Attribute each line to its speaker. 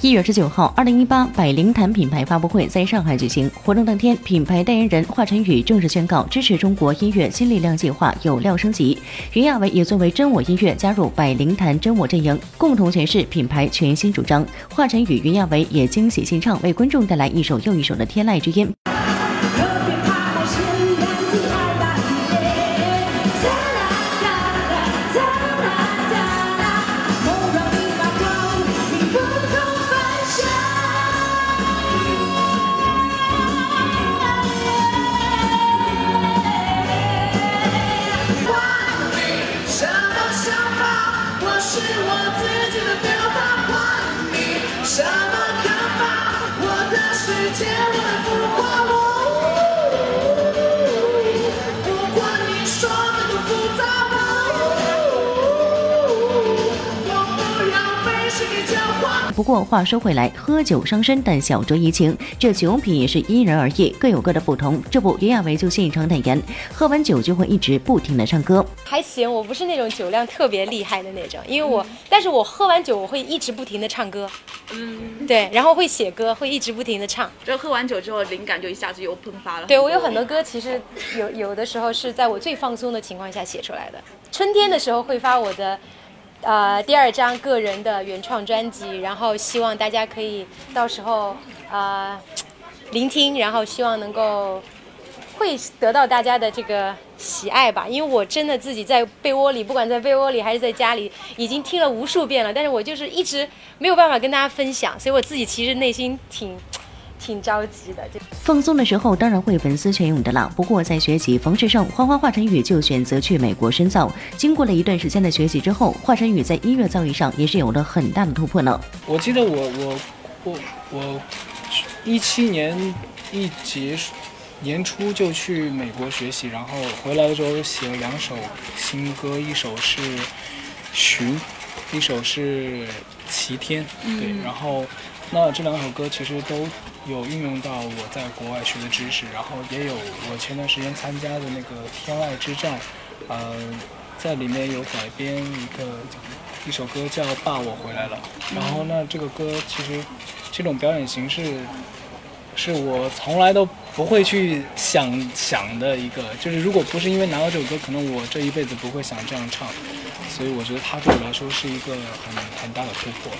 Speaker 1: 一月十九号，二零一八百灵坛品牌发布会在上海举行。活动当天，品牌代言人华晨宇正式宣告支持中国音乐新力量计划有料升级。袁娅维也作为真我音乐加入百灵坛真我阵营，共同诠释品牌全新主张。华晨宇、袁娅维也惊喜献唱，为观众带来一首又一首的天籁之音。
Speaker 2: 我自己的表达管你什么看法？我的世界
Speaker 1: 不过话说回来，喝酒伤身，但小酌怡情，这酒品也是因人而异，各有各的不同。这不，袁娅维就现场坦言，喝完酒就会一直不停的唱歌。
Speaker 3: 还行，我不是那种酒量特别厉害的那种，因为我，但是我喝完酒我会一直不停的唱歌。嗯，对，然后会写歌，会一直不停的唱。
Speaker 2: 就喝完酒之后，灵感就一下子又喷发了。
Speaker 3: 对我有很多歌，其实有有的时候是在我最放松的情况下写出来的。春天的时候会发我的。呃，第二张个人的原创专辑，然后希望大家可以到时候呃聆听，然后希望能够会得到大家的这个喜爱吧。因为我真的自己在被窝里，不管在被窝里还是在家里，已经听了无数遍了，但是我就是一直没有办法跟大家分享，所以我自己其实内心挺。挺着急的，就
Speaker 1: 放松的时候当然会粉丝全涌的啦。不过在学习方式上，花花华晨宇就选择去美国深造。经过了一段时间的学习之后，华晨宇在音乐造诣上也是有了很大的突破呢。
Speaker 4: 我记得我我我我一七年一结束年初就去美国学习，然后回来的时候写了两首新歌，一首是《寻》，一首是《齐天》。对，然后。那这两首歌其实都有运用到我在国外学的知识，然后也有我前段时间参加的那个天籁之战，呃，在里面有改编一个一首歌叫《爸我回来了》，然后那这个歌其实这种表演形式是我从来都不会去想想的一个，就是如果不是因为拿到这首歌，可能我这一辈子不会想这样唱，所以我觉得它对我来说是一个很很大的突破。